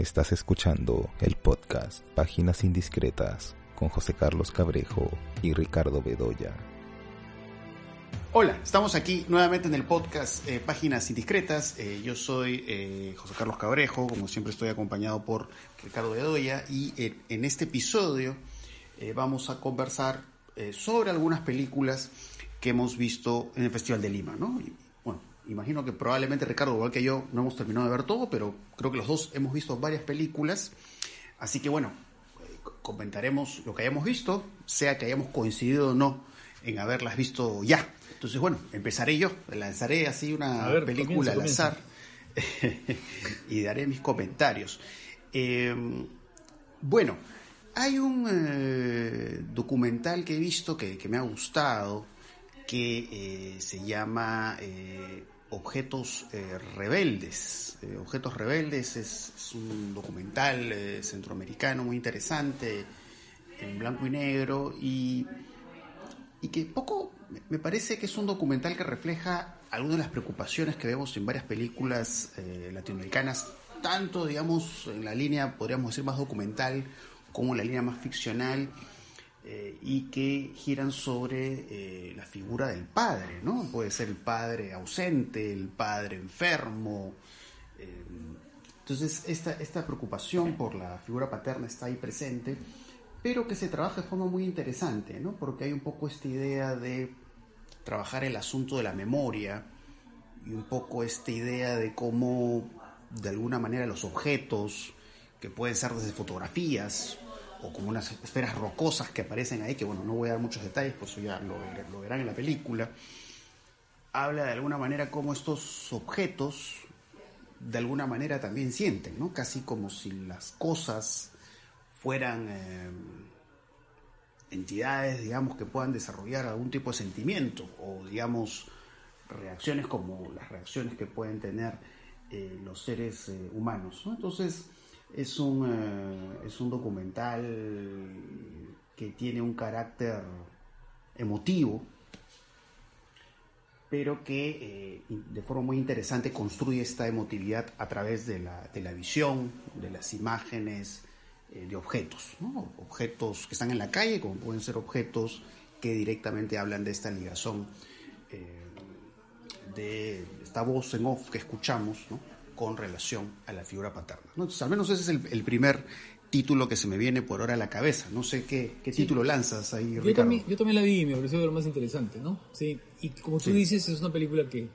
Estás escuchando el podcast Páginas Indiscretas con José Carlos Cabrejo y Ricardo Bedoya. Hola, estamos aquí nuevamente en el podcast eh, Páginas Indiscretas. Eh, yo soy eh, José Carlos Cabrejo, como siempre estoy acompañado por Ricardo Bedoya y en este episodio vamos a conversar sobre algunas películas que hemos visto en el Festival de Lima, ¿no? Imagino que probablemente Ricardo, igual que yo, no hemos terminado de ver todo, pero creo que los dos hemos visto varias películas. Así que bueno, comentaremos lo que hayamos visto, sea que hayamos coincidido o no en haberlas visto ya. Entonces, bueno, empezaré yo, lanzaré así una película al azar y daré mis comentarios. Eh, bueno, hay un eh, documental que he visto que, me ha gustado, que eh, se llama Objetos Rebeldes. Objetos Rebeldes es, un documental centroamericano muy interesante, en blanco y negro, y y que poco me parece que es un documental que refleja algunas de las preocupaciones que vemos en varias películas eh, latinoamericanas, tanto, digamos, en la línea, podríamos decir, más documental, como en la línea más ficcional, eh, y que giran sobre eh, la figura del padre, ¿no? Puede ser el padre ausente, el padre enfermo. entonces, esta, esta preocupación por la figura paterna está ahí presente pero que se trabaja de forma muy interesante, ¿no? Porque hay un poco esta idea de trabajar el asunto de la memoria y un poco esta idea de cómo, de alguna manera, los objetos, que pueden ser desde fotografías o como unas esferas rocosas que aparecen ahí, que bueno, no voy a dar muchos detalles, por eso ya lo, verán en la película, habla de alguna manera cómo estos objetos de alguna manera también sienten, ¿no? Casi como si las cosas fueran eh, entidades, digamos, que puedan desarrollar algún tipo de sentimiento o, digamos, reacciones como las reacciones que pueden tener eh, los seres eh, humanos. Entonces, es un, es un documental que tiene un carácter emotivo, pero que de forma muy interesante construye esta emotividad a través de la, de visión, de las imágenes, eh, de objetos, objetos que están en la calle, como pueden ser objetos que directamente hablan de esta ligación, eh, de esta voz en off que escuchamos con relación a la figura paterna. Entonces, al menos ese es el, primer título que se me viene por ahora a la cabeza. No sé qué, título lanzas ahí, yo También, yo también la vi y me pareció lo más interesante, ¿no? Sí, y como tú dices, es una película que,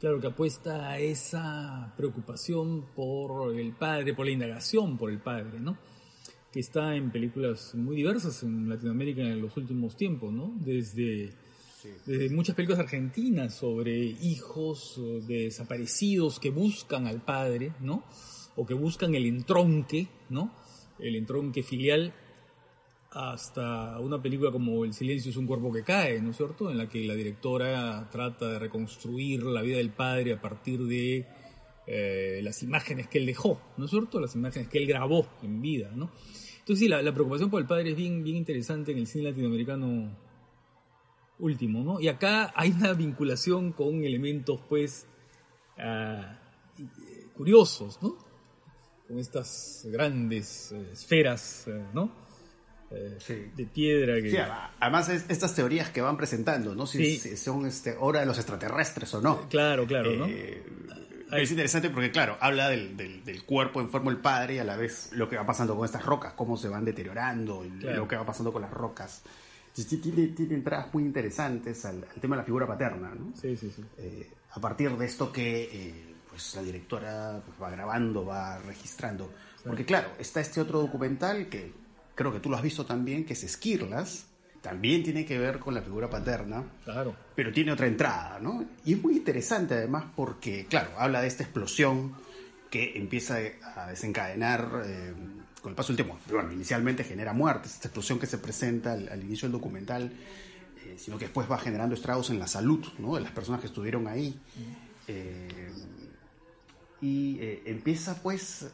claro, que apuesta a esa preocupación por el padre, por la indagación por el padre, ¿no? que está en películas muy diversas en Latinoamérica en los últimos tiempos, ¿no? Desde, muchas películas argentinas sobre hijos desaparecidos que buscan al padre, ¿no? O que buscan el entronque, ¿no? El entronque filial hasta una película como El silencio es un cuerpo que cae, ¿no es cierto? En la que la directora trata de reconstruir la vida del padre a partir de eh, las imágenes que él dejó, ¿no es cierto? Las imágenes que él grabó en vida, ¿no? Entonces sí, la, preocupación por el padre es bien interesante en el cine latinoamericano último, ¿no? Y acá hay una vinculación con elementos, pues, ah, curiosos, ¿no? Con estas grandes eh, esferas, eh, ¿no? Eh, de piedra. Que... Sí, además estas teorías que van presentando, ¿no? Si, son este, obra de los extraterrestres o no. Claro, claro, ¿no? Es interesante porque, claro, habla del, del, cuerpo enfermo del padre y a la vez lo que va pasando con estas rocas, cómo se van deteriorando, y lo que va pasando con las rocas. Tiene, tiene entradas muy interesantes al, tema de la figura paterna, ¿no? Sí, sí, sí. Eh, a partir de esto que eh, pues la directora pues, va grabando, va registrando. Porque, claro, está este otro documental que creo que tú lo has visto también, que es Esquirlas, también tiene que ver con la figura paterna, claro. pero tiene otra entrada, ¿no? Y es muy interesante además porque, claro, habla de esta explosión que empieza a desencadenar eh, con el paso del tiempo. Bueno, inicialmente genera muertes, esta explosión que se presenta al, inicio del documental, eh, sino que después va generando estragos en la salud ¿no? de las personas que estuvieron ahí. Eh, y empieza pues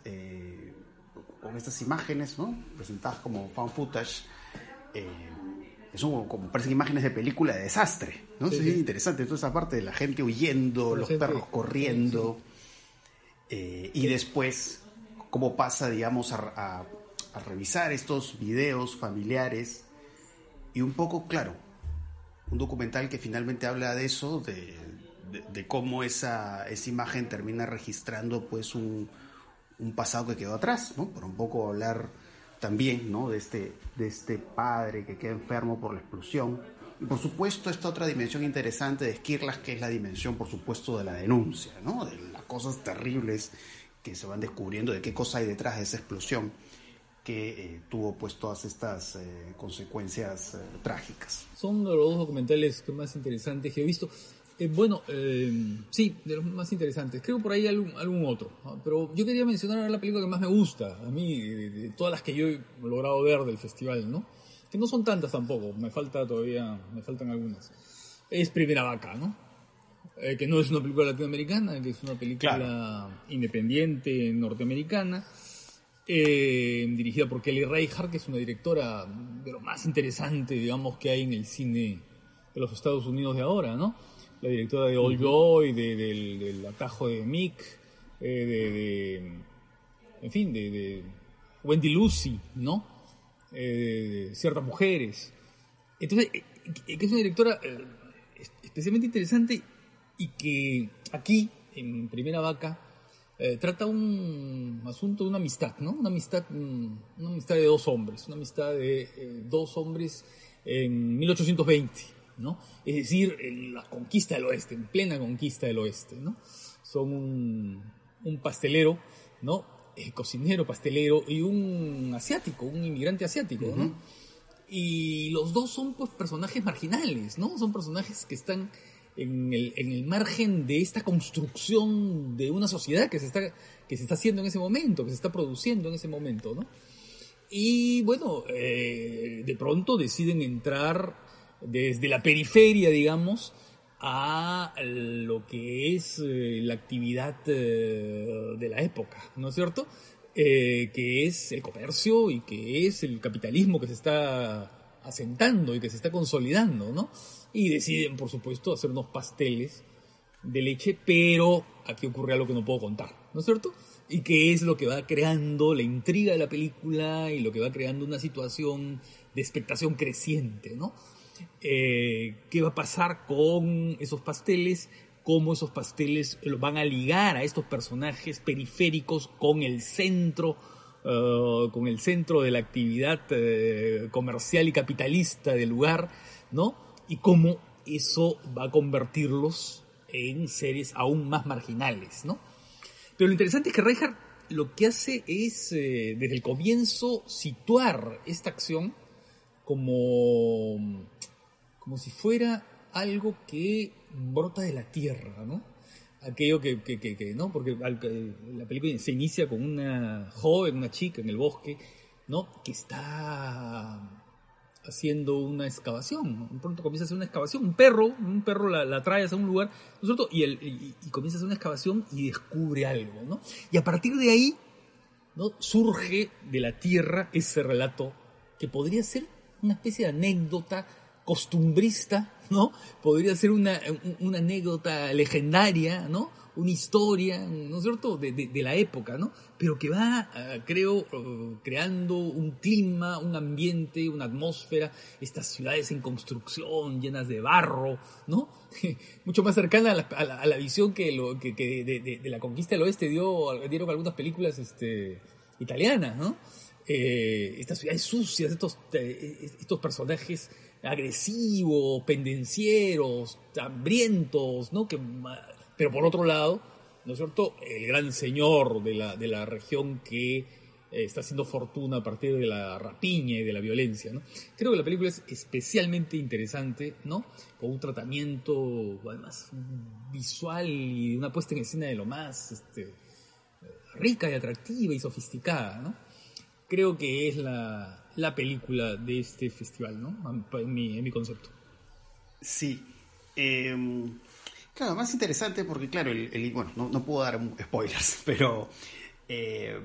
con estas imágenes, ¿no? Presentadas como fan footage son como parecen imágenes de película de desastre, ¿no? Sí, es interesante. Toda esa parte de la gente huyendo, los perros corriendo. Eh, y después, cómo pasa, digamos, a, revisar estos videos familiares y un poco, claro, un documental que finalmente habla de eso, de, cómo esa, esa imagen termina registrando pues un, un pasado que quedó atrás, ¿no? Por un poco hablar también, ¿no? De este, de este padre que queda enfermo por la explosión. Y por supuesto esta otra dimensión interesante de Skirlas, que es la dimensión, por supuesto, de la denuncia, ¿no? De las cosas terribles que se van descubriendo, de qué cosa hay detrás de esa explosión que eh, tuvo pues todas estas eh, consecuencias eh, trágicas. Son los dos documentales más interesantes que he visto. Eh, bueno, eh, sí, de los más interesantes. Creo por ahí algún, algún otro. Pero yo quería mencionar la película que más me gusta, a mí, de, todas las que yo he logrado ver del festival, ¿no? Que no son tantas tampoco, me falta todavía, me faltan algunas. Es Primera Vaca, ¿no? Eh, que no es una película latinoamericana, que es una película independiente norteamericana, dirigida por Kelly Reichardt, que es una directora de lo más interesante, digamos, que hay en el cine de los Estados Unidos de ahora, ¿no? la directora de All Joy, del, atajo de Mick, eh, de, en fin, de, Wendy Lucy, ¿no? Eh, de ciertas mujeres. Entonces, eh, que es una directora especialmente interesante y que aquí, en Primera Vaca, trata un asunto de una amistad, ¿no? Una amistad, una amistad de dos hombres, una amistad de dos hombres en 1820 es decir, en la conquista del oeste, en plena conquista del oeste, ¿no? Son un, pastelero, ¿no? Eh, cocinero, pastelero y un asiático, un inmigrante asiático, ¿no? Y los dos son pues personajes marginales, ¿no? Son personajes que están en el, en el, margen de esta construcción de una sociedad que se, está, que se está haciendo en ese momento, que se está produciendo en ese momento, ¿no? Y bueno, eh, de pronto deciden entrar desde la periferia, digamos, a lo que es eh, la actividad eh, de la época, ¿no es cierto? Eh, que es el comercio y que es el capitalismo que se está asentando y que se está consolidando, ¿no? Y deciden, por supuesto, hacer unos pasteles de leche, pero aquí ocurre algo que no puedo contar, ¿no es cierto? Y que es lo que va creando la intriga de la película y lo que va creando una situación de expectación creciente, ¿no? Eh, qué va a pasar con esos pasteles, cómo esos pasteles van a ligar a estos personajes periféricos con el centro, eh, con el centro de la actividad eh, comercial y capitalista del lugar, ¿no? Y cómo eso va a convertirlos en seres aún más marginales, ¿no? Pero lo interesante es que Reinhardt lo que hace es, desde el comienzo, situar esta acción como como si fuera algo que brota de la tierra, ¿no? Aquello que, que, que, ¿no? Porque la película se inicia con una joven, una chica en el bosque, ¿no? Que está haciendo una excavación. Pronto comienza a hacer una excavación. Un perro, un perro la, trae hacia un lugar, ¿no es Y, el, y, comienza a hacer una excavación y descubre algo, ¿no? Y a partir de ahí, ¿no? Surge de la tierra ese relato que podría ser una especie de anécdota costumbrista, ¿no? Podría ser una, anécdota legendaria, ¿no? Una historia, ¿no es cierto?, de, la época, ¿no? Pero que va, ah, creo, uh, creando un clima, un ambiente, una atmósfera, estas ciudades en construcción, llenas de barro, ¿no? Mucho más cercana a la, visión que, lo, que, de, la conquista del oeste dio, dieron algunas películas este, italianas, ¿no? Eh, estas ciudades sucias, estos, eh, estos personajes agresivos, pendencieros, hambrientos, ¿no? Que, pero por otro lado, ¿no es cierto? El gran señor de la, de la región que eh, está haciendo fortuna a partir de la rapiña y de la violencia, ¿no? Creo que la película es especialmente interesante, ¿no? Con un tratamiento, además, visual y una puesta en escena de lo más este, rica y atractiva y sofisticada, ¿no? Creo que es la, la película de este festival, ¿no? En mi, en mi concepto. Sí. Em, claro, más interesante porque, claro, el, bueno, no, puedo dar spoilers, pero eh,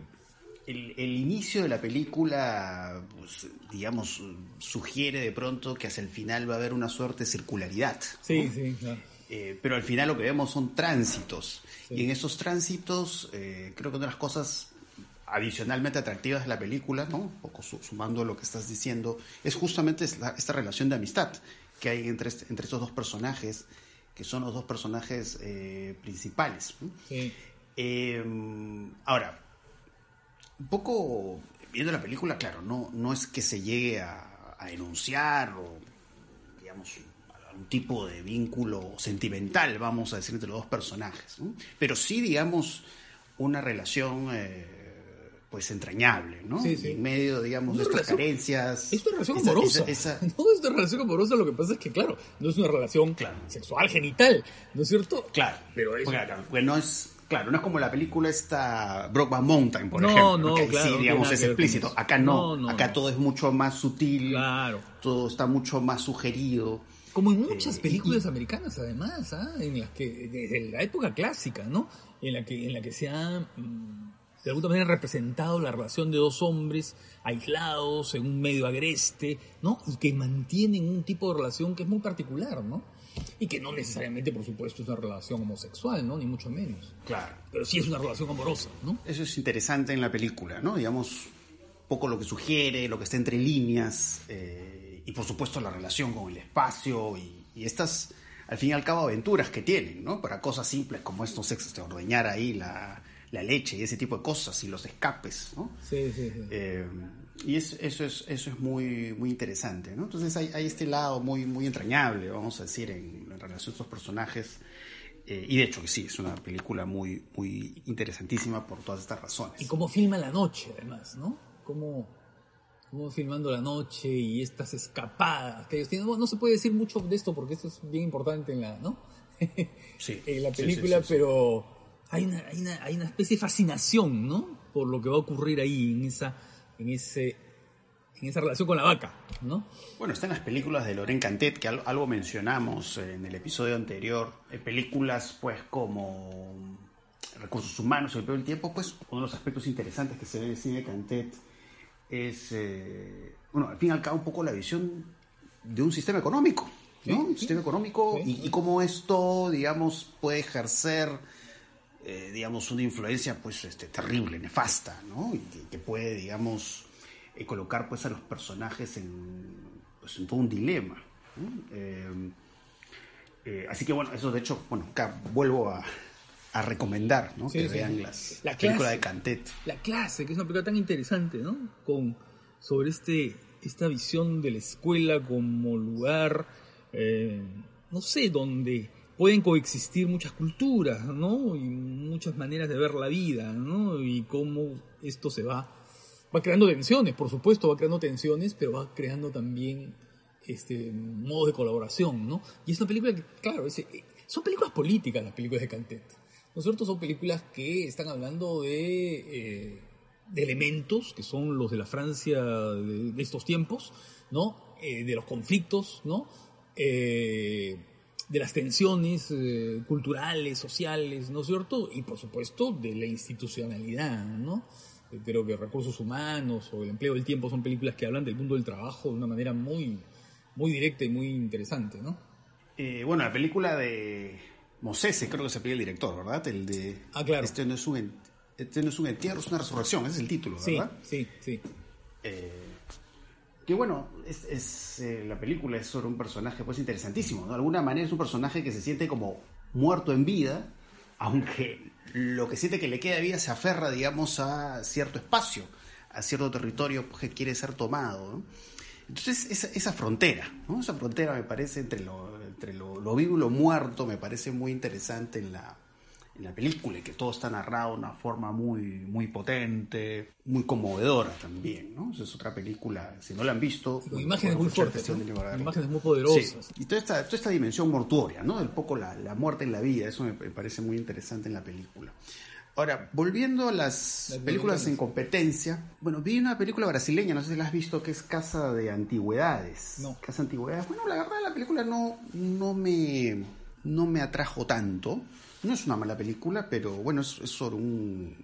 el, inicio de la película, pues, digamos, sugiere de pronto que hacia el final va a haber una suerte de circularidad. Sí, sí, claro. Eh, pero al final lo que vemos son tránsitos. Y en esos tránsitos, eh, creo que una de las cosas adicionalmente atractivas de la película, ¿no? Un poco sumando lo que estás diciendo, es justamente esta relación de amistad que hay entre, entre estos dos personajes, que son los dos personajes eh, principales. Em, ahora, un poco viendo la película, claro, no, no es que se llegue a, a enunciar o, digamos, un tipo de vínculo sentimental, vamos a decir, entre los dos personajes, pero sí, digamos, una relación eh, pues entrañable, ¿no? Sí, sí. En medio, digamos, de estas carencias. Es una relación amorosa. No es una relación amorosa, lo que pasa es que, claro, no es una relación sexual, genital, ¿no es cierto? Claro. Pero es... Claro, bueno, es... Claro, no es como la película esta Brokeback Mountain, por ejemplo. No, que claro. Sí, digamos, es explícito. Acá no. Acá todo es mucho más sutil. Claro. Todo está mucho más sugerido. Como en muchas eh, películas americanas, además, ¿ah? en las que, desde la época clásica, ¿no? En la que, en la que se ha, mm, de alguna manera, representado la relación de dos hombres aislados en un medio agreste, ¿no? Y que mantienen un tipo de relación que es muy particular, ¿no? Y que no necesariamente, por supuesto, es una relación homosexual, ¿no? Ni mucho menos. Claro. Pero sí es una relación amorosa, ¿no? Eso es interesante en la película, ¿no? Digamos, poco lo que sugiere, lo que está entre líneas. Eh, y por supuesto la relación con el espacio y, estas, al fin y al cabo, aventuras que tienen, ¿no? Para cosas simples como estos sexos, de ordeñar ahí la, leche y ese tipo de cosas y los escapes, ¿no? Sí, sí, sí. Eh, y eso, es, eso es muy, muy interesante, ¿no? Entonces hay, hay este lado muy, muy entrañable, vamos a decir, en, relación a estos personajes. Eh, y de hecho que sí, es una película muy, muy interesantísima por todas estas razones. Y cómo filma la noche, además, ¿no? Cómo Vamos filmando la noche y estas escapadas que ellos tienen. No, se puede decir mucho de esto porque esto es bien importante en la, ¿no? Sí, en la película, pero hay una, hay, una, hay una especie de fascinación, ¿no? Por lo que va a ocurrir ahí en esa, en ese, en esa relación con la vaca, ¿no? Bueno, está en las películas de Loren Cantet, que algo mencionamos en el episodio anterior. películas, pues, como Recursos Humanos, El Peor del Tiempo, pues, uno de los aspectos interesantes que se ve en el cine Cantet es, eh, bueno, al fin y al cabo un poco la visión de un sistema económico, ¿no? un sistema económico y, cómo esto, digamos, puede ejercer, eh, digamos, una influencia, pues, este, terrible, nefasta, ¿no? Y que, puede, digamos, eh, colocar, pues, a los personajes en, pues, en todo un dilema. así que, bueno, eso de hecho, bueno, acá vuelvo a, a recomendar, ¿no? que vean las la película de Cantet. La clase, que es una película tan interesante, ¿no? Con, sobre este, esta visión de la escuela como lugar, eh, no sé, donde pueden coexistir muchas culturas, ¿no? Y muchas maneras de ver la vida, ¿no? Y cómo esto se va, va creando tensiones, por supuesto, va creando tensiones, pero va creando también este modos de colaboración, ¿no? Y es una película que, claro, eh, son películas políticas las películas de Cantet ¿no es Son películas que están hablando de, eh, de elementos que son los de la Francia de, estos tiempos, ¿no? Eh, de los conflictos, ¿no? Eh, de las tensiones culturales, sociales, ¿no es cierto? Y por supuesto de la institucionalidad, ¿no? Creo que Recursos Humanos o El empleo del tiempo son películas que hablan del mundo del trabajo de una manera muy, muy directa y muy interesante, ¿no? bueno, la película de Mosese, creo que se pide el director, ¿verdad? El de. Ah, claro. Este no es un, este no es un entierro, es una resurrección, ese es el título, ¿verdad? Sí, sí, sí. Eh, que bueno, es, eh, la película es sobre un personaje pues interesantísimo, ¿no? De alguna manera es un personaje que se siente como muerto en vida, aunque lo que siente que le queda vida se aferra, digamos, a cierto espacio, a cierto territorio que quiere ser tomado. Entonces, esa, frontera, ¿no? Esa frontera me parece entre lo, entre lo, vivo y lo muerto, me parece muy interesante en la, en la película y que todo está narrado de una forma muy, muy potente, muy conmovedora también, ¿no? es otra película, si no la han visto... imágenes muy fuertes, imágenes muy poderosas. Y toda esta, toda esta dimensión mortuoria, ¿no? El poco la, la muerte en la vida, eso me parece muy interesante en la película. Ahora, volviendo a las películas en competencia, bueno, vi una película brasileña, no sé si la has visto, que es Casa de Antigüedades. No. Casa de Antigüedades. Bueno, la verdad la película no, no, me, no me atrajo tanto. No es una mala película, pero bueno, es, sobre un,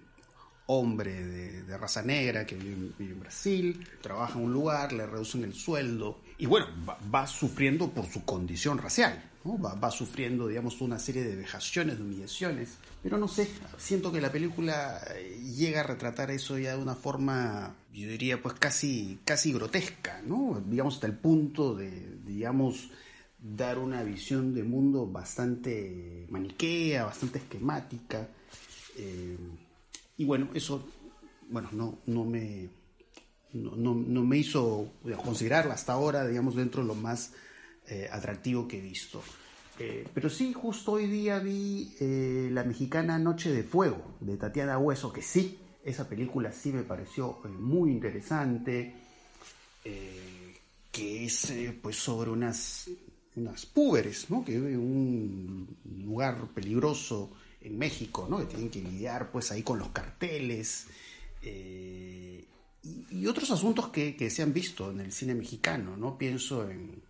hombre de, raza negra que vive, en Brasil, trabaja en un lugar, le reducen el sueldo y bueno, va, sufriendo por su condición racial, va, sufriendo, digamos, una serie de vejaciones, de humillaciones, pero no sé, siento que la película eh, llega a retratar eso ya de una forma, yo diría, pues casi, casi grotesca, ¿no? Digamos, hasta el punto de, digamos, dar una visión de mundo bastante maniquea, bastante esquemática. Eh, y bueno, eso bueno, no, no, me, no, me hizo considerarla hasta ahora, digamos, dentro de lo más eh, atractivo que he visto. Eh, pero sí, justo hoy día vi la mexicana Noche de Fuego de Tatiana Hueso, que sí, esa película sí me pareció muy interesante, que es pues sobre unas, unas púberes, ¿no? que en un lugar peligroso en México, ¿no? que tienen que lidiar pues ahí con los carteles eh, y, otros asuntos que, se han visto en el cine mexicano. ¿no? Pienso en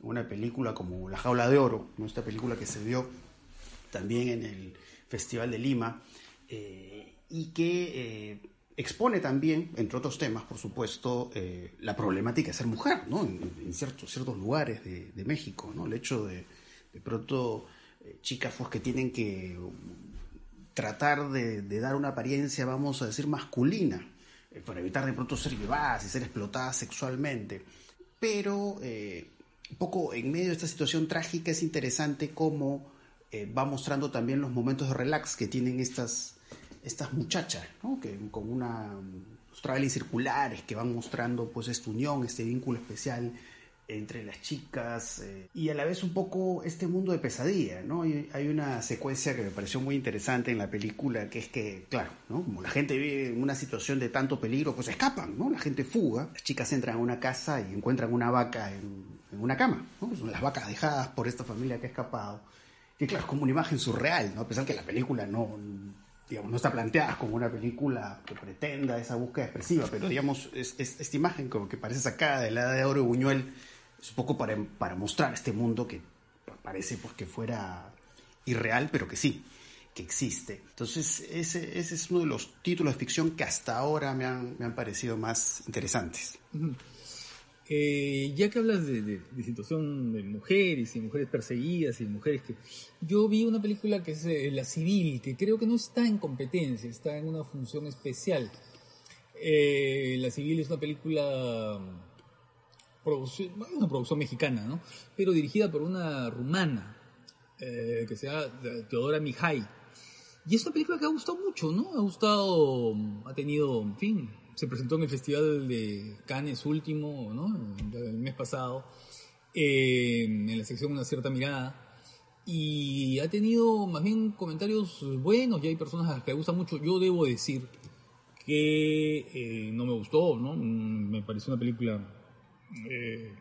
una película como La Jaula de Oro, ¿no? esta película que se vio también en el Festival de Lima eh, y que eh, expone también, entre otros temas, por supuesto, la problemática de ser mujer ¿no? en, ciertos, lugares de, México, ¿no? el hecho de de pronto eh, chicas pues, que tienen que tratar de, dar una apariencia, vamos a decir, masculina, eh, para evitar de pronto ser llevadas y ser explotadas sexualmente. Pero eh, un poco en medio de esta situación trágica es interesante cómo va mostrando también los momentos de relax que tienen estas, estas muchachas, que con una traveling circulares que van mostrando pues esta unión, este vínculo especial entre las chicas eh, y a la vez un poco este mundo de pesadilla, ¿no? Hay, una secuencia que me pareció muy interesante en la película que es que, claro, ¿no? Como la gente vive en una situación de tanto peligro, pues escapan, ¿no? La gente fuga, las chicas entran a una casa y encuentran una vaca en, una cama, ¿no? Son las vacas dejadas por esta familia que ha escapado. Que claro, es como una imagen surreal, ¿no? A pesar que la película no, no está planteada como una película que pretenda esa búsqueda expresiva, pero digamos, es, esta imagen como que parece sacada de la de oro Buñuel, es un poco para, para mostrar este mundo que parece pues, que fuera irreal, pero que sí, que existe. Entonces, ese, ese, es uno de los títulos de ficción que hasta ahora me han, me han parecido más interesantes. Eh, ya que hablas de, de, situación de mujeres y mujeres perseguidas y mujeres que... Yo vi una película que es eh, La Civil, que creo que no está en competencia, está en una función especial. Eh, la Civil es una película producción, una producción mexicana, ¿no? Pero dirigida por una rumana, eh, que se llama Teodora Mijay. Y es una película que ha gustado mucho, ¿no? Ha gustado, ha tenido, en fin, se presentó en el Festival de Cannes último, ¿no? El mes pasado, eh, en la sección Una cierta mirada. Y ha tenido más bien comentarios buenos y hay personas a las que le gusta mucho. Yo debo decir que eh, no me gustó, ¿no? Me pareció una película eh,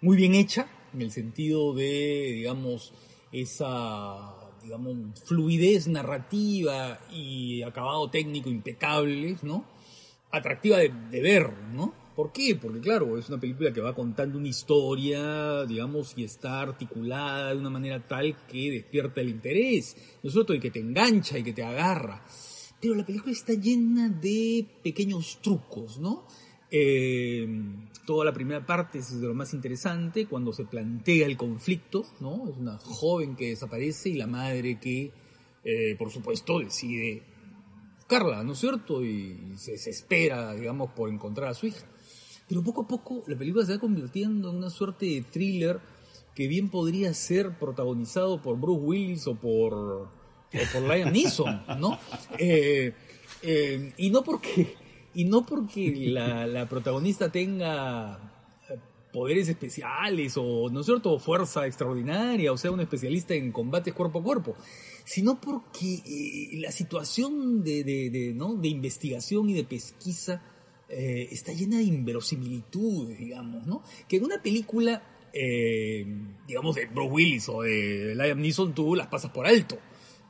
muy bien hecha, en el sentido de, digamos, esa digamos, fluidez narrativa y acabado técnico impecable, ¿no? Atractiva de, ver, ¿no? ¿Por qué? Porque claro, es una película que va contando una historia, digamos, y está articulada de una manera tal que despierta el interés, no solo y que te engancha y que te agarra. Pero la película está llena de pequeños trucos, ¿no? Eh, toda la primera parte es de lo más interesante, cuando se plantea el conflicto, ¿no? Es una joven que desaparece y la madre que, eh, por supuesto, decide buscarla, ¿no es cierto? Y se desespera, digamos, por encontrar a su hija. Pero poco a poco la película se va convirtiendo en una suerte de thriller que bien podría ser protagonizado por Bruce Willis o por, o por Liam Neeson, ¿no? Eh, y no porque y no porque la, protagonista tenga eh, poderes especiales o, ¿no es cierto?, fuerza extraordinaria o sea un especialista en combates cuerpo a cuerpo, sino porque eh, la situación de, de, ¿no? de investigación y de pesquisa eh, está llena de inverosimilitudes, digamos, ¿no? Que en una película, digamos, de Bruce Willis o de Liam Neeson tú las pasas por alto,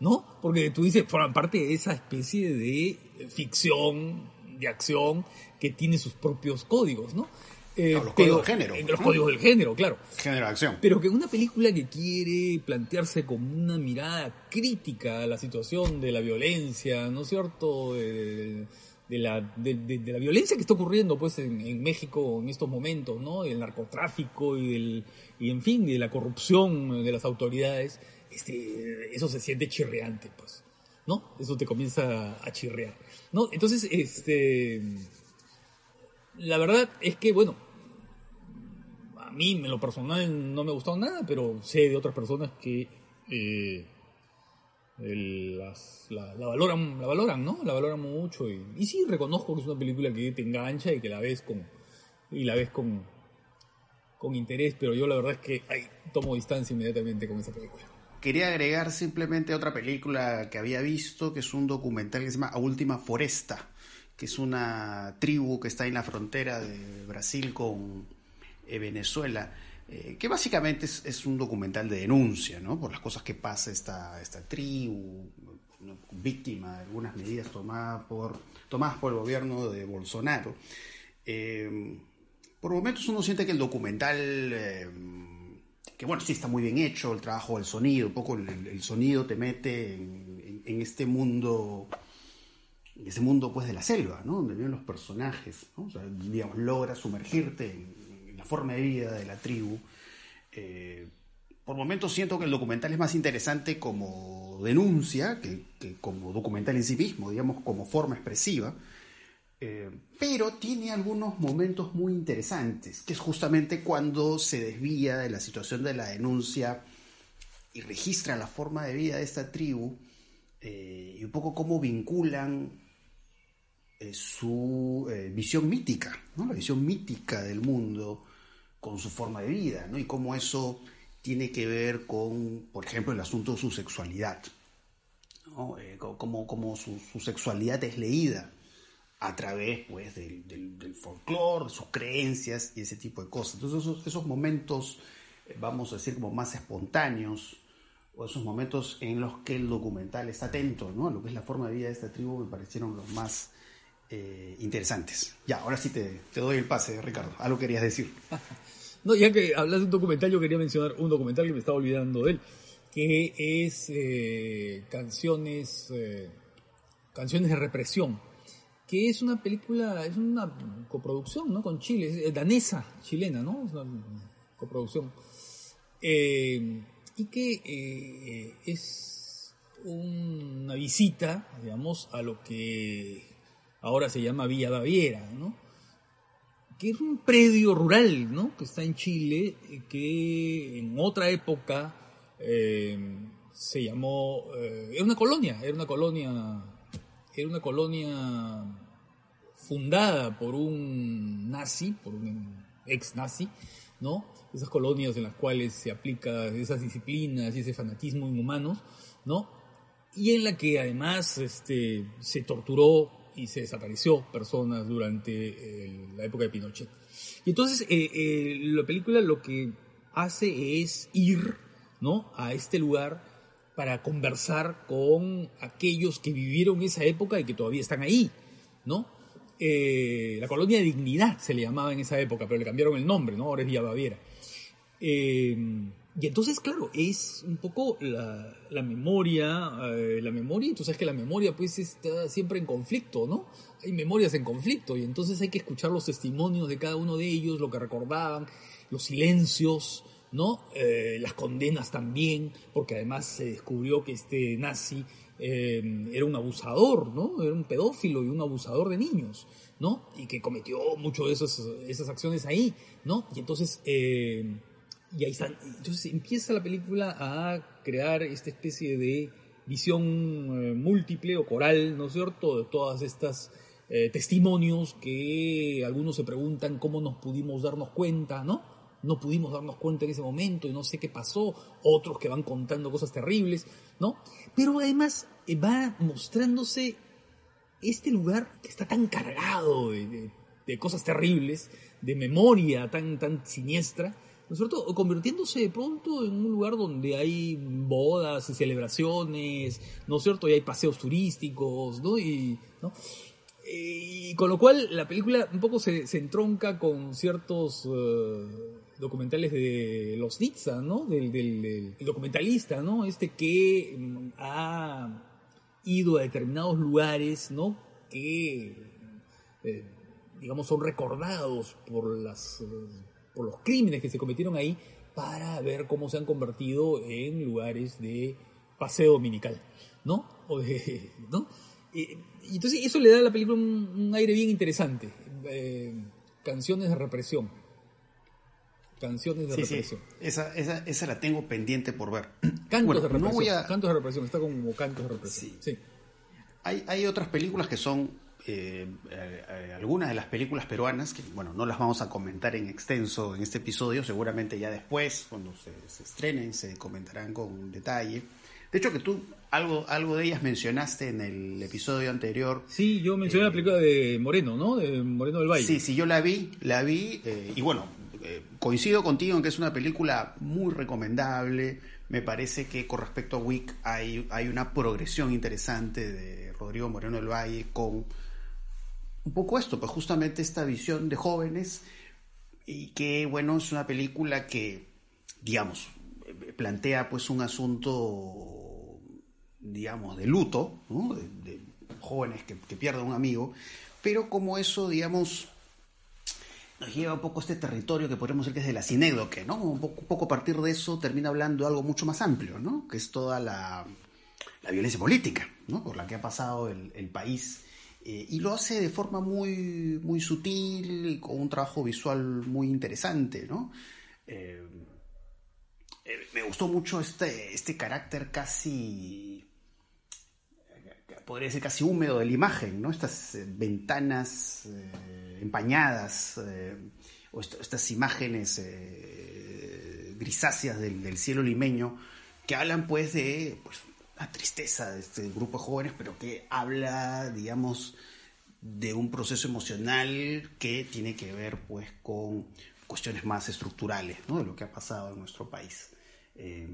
¿no? Porque tú dices, forman parte de esa especie de ficción de acción que tiene sus propios códigos, ¿no? Eh, No, los pero- códigos del género, eh, Los códigos del género, claro. Género de acción. Pero que una película que quiere plantearse como una mirada crítica a la situación de la violencia, ¿no es cierto? De, de la, de, la violencia que está ocurriendo pues en, en México en estos momentos, ¿no? El narcotráfico y, del, y en fin, de la corrupción de las autoridades, este, eso se siente chirreante, pues, ¿no? Eso te comienza a chirrear, ¿no? Entonces, este, la verdad es que, bueno, a mí en lo personal no me ha gustado nada, pero sé de otras personas que eh, la valoran, la valoran, ¿no? La valoran mucho y, y sí reconozco que es una película que te engancha y que la ves con y la ves con con interés, pero yo la verdad es que ay, tomo distancia inmediatamente con esa película. Quería agregar simplemente otra película que había visto, que es un documental que se llama A Última Foresta, que es una tribu que está en la frontera de Brasil con eh, Venezuela, eh, que básicamente es, un documental de denuncia. Por las cosas que pasa esta, esta tribu, víctima de algunas medidas tomadas por, tomadas por el gobierno de Bolsonaro. Eh, por momentos uno siente que el documental... que bueno, sí está muy bien hecho, el trabajo del sonido, un poco el, sonido te mete en, este mundo, ese mundo pues de la selva, ¿no? Donde viven los personajes, digamos, logra sumergirte en, la forma de vida de la tribu. Eh, por momentos siento que el documental es más interesante como denuncia que, que como documental en sí mismo, digamos, como forma expresiva. Eh, pero tiene algunos momentos muy interesantes, que es justamente cuando se desvía de la situación de la denuncia y registra la forma de vida de esta tribu eh, y un poco cómo vinculan eh, su eh, visión mítica, ¿no? la visión mítica del mundo con su forma de vida, ¿no? y cómo eso tiene que ver con, por ejemplo, el asunto de su sexualidad, ¿no? Eh, cómo, cómo su, su sexualidad es leída a través pues, del, del, del folclore, de sus creencias y ese tipo de cosas. Entonces esos, esos momentos, eh, vamos a decir, como más espontáneos, o esos momentos en los que el documental está atento ¿no? lo que es la forma de vida de esta tribu, me parecieron los más eh, interesantes. Ya, ahora sí te, doy el pase, Ricardo. Algo querías decir. No, ya que hablas de un documental, yo quería mencionar un documental que me estaba olvidando de él, que es eh, Canciones eh, Canciones de Represión, que es una película, es una coproducción, ¿no? Con Chile, es, danesa, chilena, ¿no? Es una coproducción. Y que es una visita, digamos, a lo que ahora se llama Villa Baviera, ¿no? que es un predio rural, ¿no? Que está en Chile, que en otra época eh, se llamó, eh, era una colonia, era una colonia, era una colonia fundada por un nazi, por un ex nazi, ¿no? Esas colonias en las cuales se aplica esas disciplinas y ese fanatismo inhumanos, ¿no? Y en la que además este, se torturó y se desapareció personas durante eh, la época de Pinochet. Y entonces eh, eh, la película lo que hace es ir ¿no? a este lugar para conversar con aquellos que vivieron esa época y que todavía están ahí, ¿no? Eh, la colonia de dignidad se le llamaba en esa época, pero le cambiaron el nombre, ¿no? Ahora es Villa Baviera. Eh, y entonces, claro, es un poco la, la memoria, eh, la memoria, y tú sabes que la memoria pues está siempre en conflicto, ¿no? Hay memorias en conflicto y entonces hay que escuchar los testimonios de cada uno de ellos, lo que recordaban, los silencios, ¿no? Eh, las condenas también, porque además se descubrió que este nazi eh, era un abusador, ¿no? Era un pedófilo y un abusador de niños, ¿no? Y que cometió mucho de esas, esas acciones ahí, ¿no? Y entonces... Eh, y ahí están. Entonces empieza la película a crear esta especie de visión eh, múltiple o coral, ¿no es cierto?, de todas estas eh, testimonios que algunos se preguntan cómo nos pudimos darnos cuenta, ¿no? No pudimos darnos cuenta en ese momento y no sé qué pasó, otros que van contando cosas terribles, ¿no? Pero además eh, va mostrándose este lugar que está tan cargado de, de, de cosas terribles, de memoria tan, tan siniestra, ¿no es cierto? Convirtiéndose de pronto en un lugar donde hay bodas y celebraciones, ¿no es cierto? Y hay paseos turísticos, ¿no? Y, ¿no? Y con lo cual la película un poco se, entronca con ciertos eh, documentales de los Nitza, ¿no? Del, del- del- el documentalista, ¿no? Este que mm, ha ido a determinados lugares, ¿no? Que, eh, digamos, son recordados por, las, eh, por los crímenes que se cometieron ahí para ver cómo se han convertido en lugares de paseo dominical, ¿no? O de, ¿no? Y entonces eso le da a la película un, un aire bien interesante. Eh, canciones de represión. Canciones de Sí, sí, represión. esa, esa, esa la tengo pendiente por ver. Cantos Bueno, de represión. no voy a- Cantos de represión. Está como cantos de represión. Sí. Sí. Hay, hay otras películas que son, eh, eh, eh, algunas de las películas peruanas, que bueno, no las vamos a comentar en extenso en este episodio, seguramente ya después, cuando se, se estrenen, se comentarán con detalle. De hecho, que tú algo, algo de ellas mencionaste en el episodio anterior. Sí, yo mencioné la película de Moreno, ¿no? De Moreno del Valle. Sí, sí, yo la vi, la vi, eh, y bueno, eh, coincido contigo en que es una película muy recomendable. Me parece que con respecto a Wick hay, hay una progresión interesante de Rodrigo Moreno del Valle con un poco esto, pues justamente esta visión de jóvenes y que, bueno, es una película que, digamos, plantea pues un asunto, digamos, de luto, ¿no? de, de jóvenes que, pierden un amigo, pero como eso, digamos, nos lleva un poco a este territorio que podemos decir que es de la sinédoque, ¿no? Un poco, poco a partir de eso termina hablando de algo mucho más amplio, ¿no? Que es toda la, violencia política, ¿no? Por la que ha pasado el país. Eh, y lo hace de forma muy, muy sutil con un trabajo visual muy interesante, ¿no? Eh, eh, me gustó mucho este, este carácter casi podría decir casi húmedo de la imagen, ¿no? Estas ventanas empañadas o est- estas imágenes grisáceas del, del cielo limeño que hablan pues de pues, la tristeza de este grupo de jóvenes, pero que habla, digamos, de un proceso emocional que tiene que ver pues con cuestiones más estructurales, ¿no? De lo que ha pasado en nuestro país. Eh,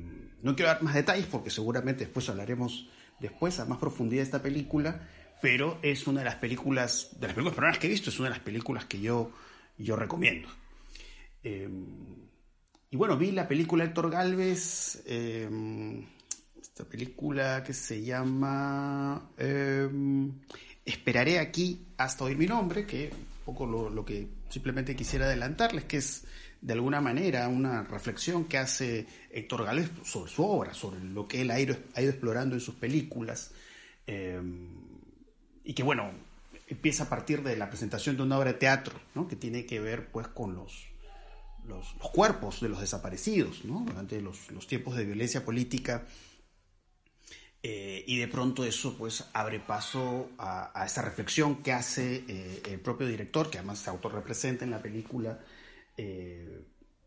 no quiero dar más detalles porque seguramente después hablaremos después a más profundidad de esta película, pero es una de las películas, de las películas peruanas que he visto, es una de las películas que yo, yo recomiendo. Eh, y bueno, vi la película Héctor Galvez, eh, esta película que se llama eh, Esperaré aquí hasta oír mi nombre, que un poco lo, lo que simplemente quisiera adelantarles, que es de alguna manera una reflexión que hace Héctor Galvez sobre su obra, sobre lo que él ha ido, ha ido explorando en sus películas. eh, y que bueno, empieza a partir de la presentación de una obra de teatro, ¿no? que tiene que ver pues con los, los, los cuerpos de los desaparecidos, ¿no? durante los, los tiempos de violencia política. Eh, y de pronto eso pues abre paso a, a esa reflexión que hace eh, el propio director, que además se autorrepresenta en la película, eh,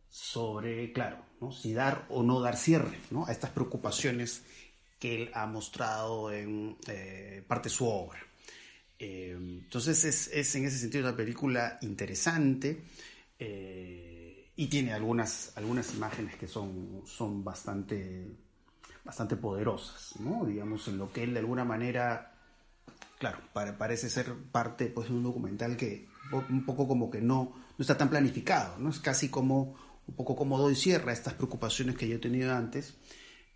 sobre, claro, ¿no? si dar o no dar cierre ¿no? a estas preocupaciones que él ha mostrado en parte de su obra. Entonces es, es en ese sentido una película interesante y tiene algunas, algunas imágenes que son, son bastante, bastante poderosas, ¿no? digamos, en lo que él de alguna manera, claro, pare- parece ser parte pues, de un documental que un poco como que no, no está tan planificado, ¿no? es casi como un poco como doy cierre a estas preocupaciones que yo he tenido antes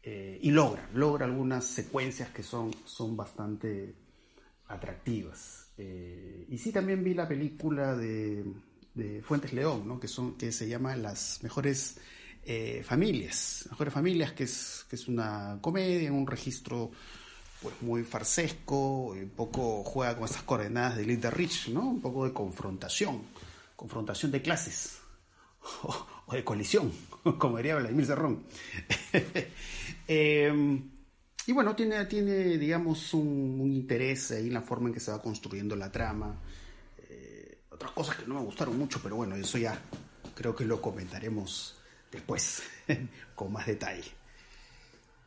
eh, y logra, logra algunas secuencias que son, son bastante atractivas. Eh, y sí, también vi la película de, de Fuentes León, ¿no? que, son, que se llama Las Mejores eh, Familias. Mejores Familias, que es, que es una comedia un registro pues muy farsesco, un poco juega con esas coordenadas de Linda Rich, ¿no? Un poco de confrontación, confrontación de clases o, de colisión, como diría Vladimir Cerrón. Eh, y bueno, tiene, tiene digamos, un, un interés ahí en la forma en que se va construyendo la trama. Eh, otras cosas que no me gustaron mucho, pero bueno, eso ya creo que lo comentaremos después, con más detalle.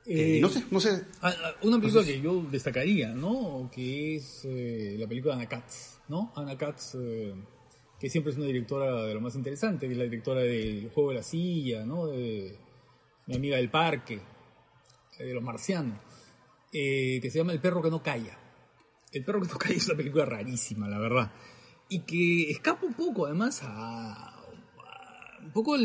Eh, Eh, no sé, no sé. Ah, ah, Una película que yo destacaría, ¿no? Que es eh, la película Ana Katz, ¿no? Ana Katz, que siempre es una directora de lo más interesante, que es la directora del Juego de la Silla, ¿no? De Mi amiga del Parque, de Los Marcianos, que se llama El perro que no calla. El perro que toca es una película rarísima, la verdad. Y que escapa un poco, además, a, un poco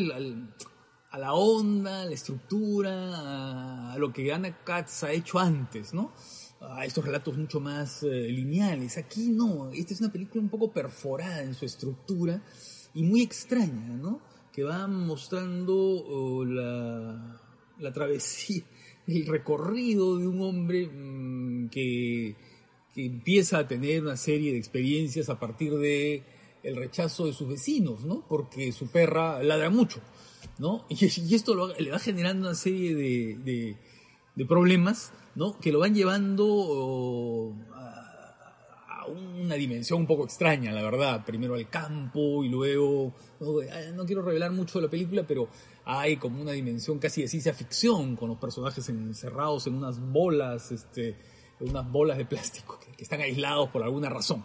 a la onda, a la estructura, a, lo que Anna Katz ha hecho antes, ¿no? A estos relatos mucho más eh, lineales. Aquí no, esta es una película un poco perforada en su estructura y muy extraña, ¿no? Que va mostrando la, la travesía, el recorrido de un hombre mm, que, que, empieza a tener una serie de experiencias a partir de el rechazo de sus vecinos, ¿no? Porque su perra ladra mucho, ¿no? Y, esto le va generando una serie de, de, problemas, ¿no? Que lo van llevando oh, a, una dimensión un poco extraña, la verdad. Primero al campo y luego... no quiero revelar mucho de la película, pero hay como una dimensión casi de ciencia ficción, con los personajes encerrados en unas bolas, este, unas bolas de plástico que, están aislados por alguna razón,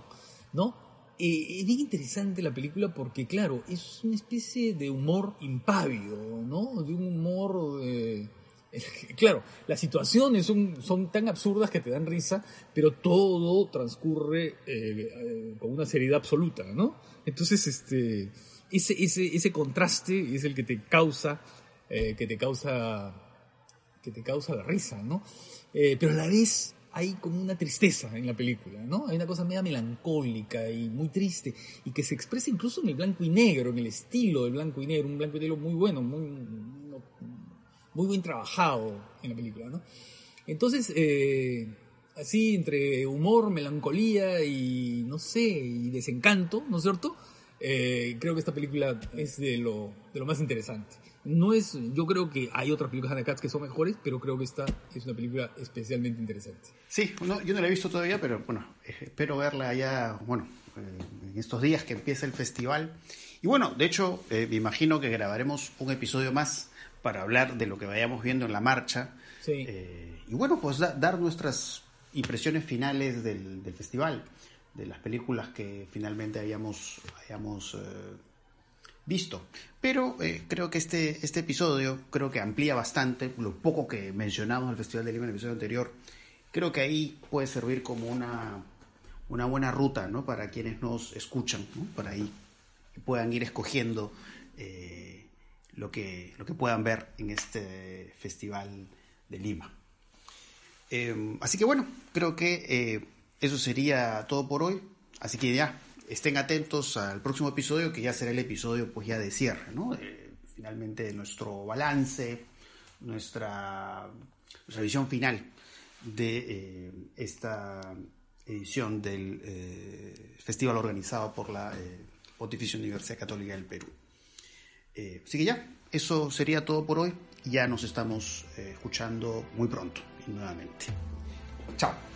¿no? Es bien interesante la película porque, claro, es una especie de humor impávido, ¿no? De un humor... claro, las situaciones son, tan absurdas que te dan risa, pero todo transcurre eh, eh, con una seriedad absoluta, ¿no? Entonces, este ese, ese, ese contraste es el que te causa, eh, que te causa, que te causa la risa, ¿no? Eh, pero a la vez hay como una tristeza en la película, ¿no? Hay una cosa media melancólica y muy triste y que se expresa incluso en el blanco y negro, en el estilo del blanco y negro, un blanco y negro muy bueno, muy, muy bien trabajado en la película, ¿no? Entonces, eh, así entre humor, melancolía y no sé, y desencanto, ¿no es cierto? Eh, creo que esta película es de lo, de lo más interesante. No es, yo creo que hay otras películas de Cats que son mejores, pero creo que esta es una película especialmente interesante. Sí, yo no la he visto todavía, pero bueno, eh, espero verla allá, bueno, eh, en estos días que empieza el festival. Y bueno, de hecho, me imagino que grabaremos un episodio más para hablar de lo que vayamos viendo en la marcha. Sí. y bueno, pues dar nuestras impresiones finales del, del festival de las películas que finalmente hayamos, hayamos eh, visto. Pero eh, creo que este, este episodio creo que amplía bastante lo poco que mencionamos en el Festival de Lima en el episodio anterior. Creo que ahí puede servir como una, una buena ruta ¿no? para quienes nos escuchan, para ahí puedan ir escogiendo eh, lo, que, lo que puedan ver en este Festival de Lima. así que bueno, creo que eso sería todo por hoy. Así que ya, estén atentos al próximo episodio, que ya será el episodio pues ya de cierre, ¿no? finalmente nuestro balance, nuestra, nuestra visión final de eh, esta edición del eh, festival organizado por la eh, Pontificia Universidad Católica del Perú. así que ya, eso sería todo por hoy. Ya nos estamos escuchando muy pronto nuevamente. Chao.